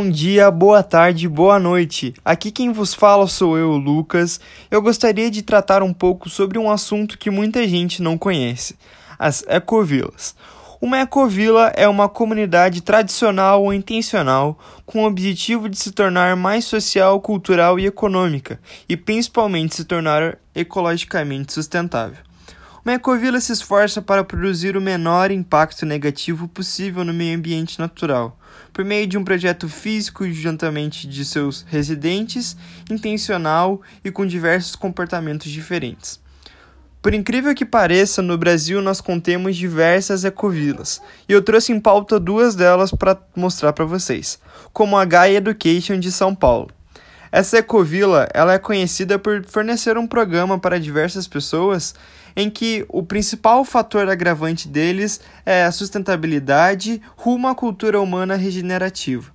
bom dia, boa tarde, boa noite. Aqui quem vos fala sou eu, Lucas. Eu gostaria de tratar um pouco sobre um assunto que muita gente não conhece: as ecovilas. Uma ecovila é uma comunidade tradicional ou intencional com o objetivo de se tornar mais social, cultural e econômica, e principalmente se tornar ecologicamente sustentável. Uma ecovila se esforça para produzir o menor impacto negativo possível no meio ambiente natural, por meio de um projeto físico juntamente de seus residentes, intencional e com diversos comportamentos diferentes. Por incrível que pareça, no Brasil nós contemos diversas ecovilas, e eu trouxe em pauta duas delas para mostrar para vocês, como a Gaia Education de São Paulo. Essa ecovila ela é conhecida por fornecer um programa para diversas pessoas em que o principal fator agravante deles é a sustentabilidade rumo à cultura humana regenerativa.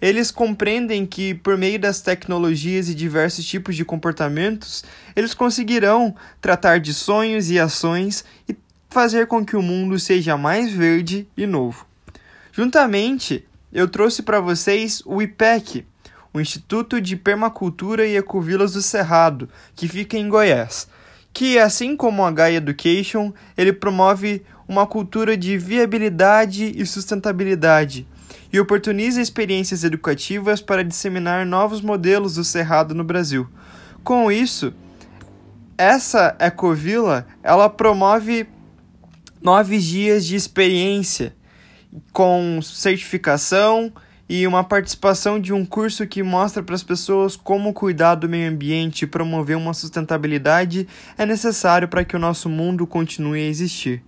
Eles compreendem que, por meio das tecnologias e diversos tipos de comportamentos, eles conseguirão tratar de sonhos e ações e fazer com que o mundo seja mais verde e novo. Juntamente, eu trouxe para vocês o IPEC, o Instituto de Permacultura e Ecovilas do Cerrado, que fica em Goiás, que, assim como a Gaia Education, ele promove uma cultura de viabilidade e sustentabilidade e oportuniza experiências educativas para disseminar novos modelos do cerrado no Brasil. Com isso, essa ecovila ela promove nove dias de experiência com certificação e uma participação de um curso que mostra para as pessoas como cuidar do meio ambiente e promover uma sustentabilidade é necessário para que o nosso mundo continue a existir.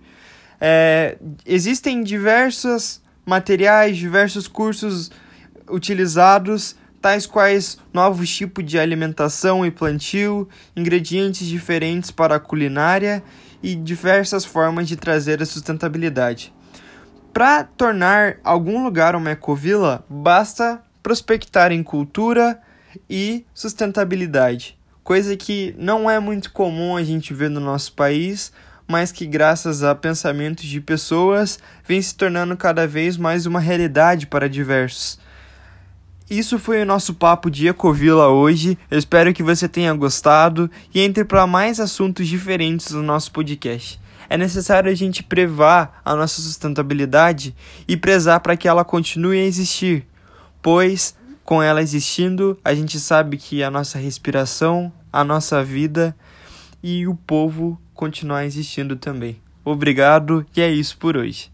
É, existem diversos materiais, diversos cursos utilizados, tais quais novos tipos de alimentação e plantio, ingredientes diferentes para a culinária e diversas formas de trazer a sustentabilidade. Para tornar algum lugar uma ecovila, basta prospectar em cultura e sustentabilidade, coisa que não é muito comum a gente ver no nosso país, mas que, graças a pensamentos de pessoas, vem se tornando cada vez mais uma realidade para diversos. Isso foi o nosso papo de Ecovila hoje. Eu espero que você tenha gostado e entre para mais assuntos diferentes no nosso podcast é necessário a gente prevar a nossa sustentabilidade e prezar para que ela continue a existir, pois com ela existindo, a gente sabe que a nossa respiração, a nossa vida e o povo continuar existindo também. Obrigado e é isso por hoje.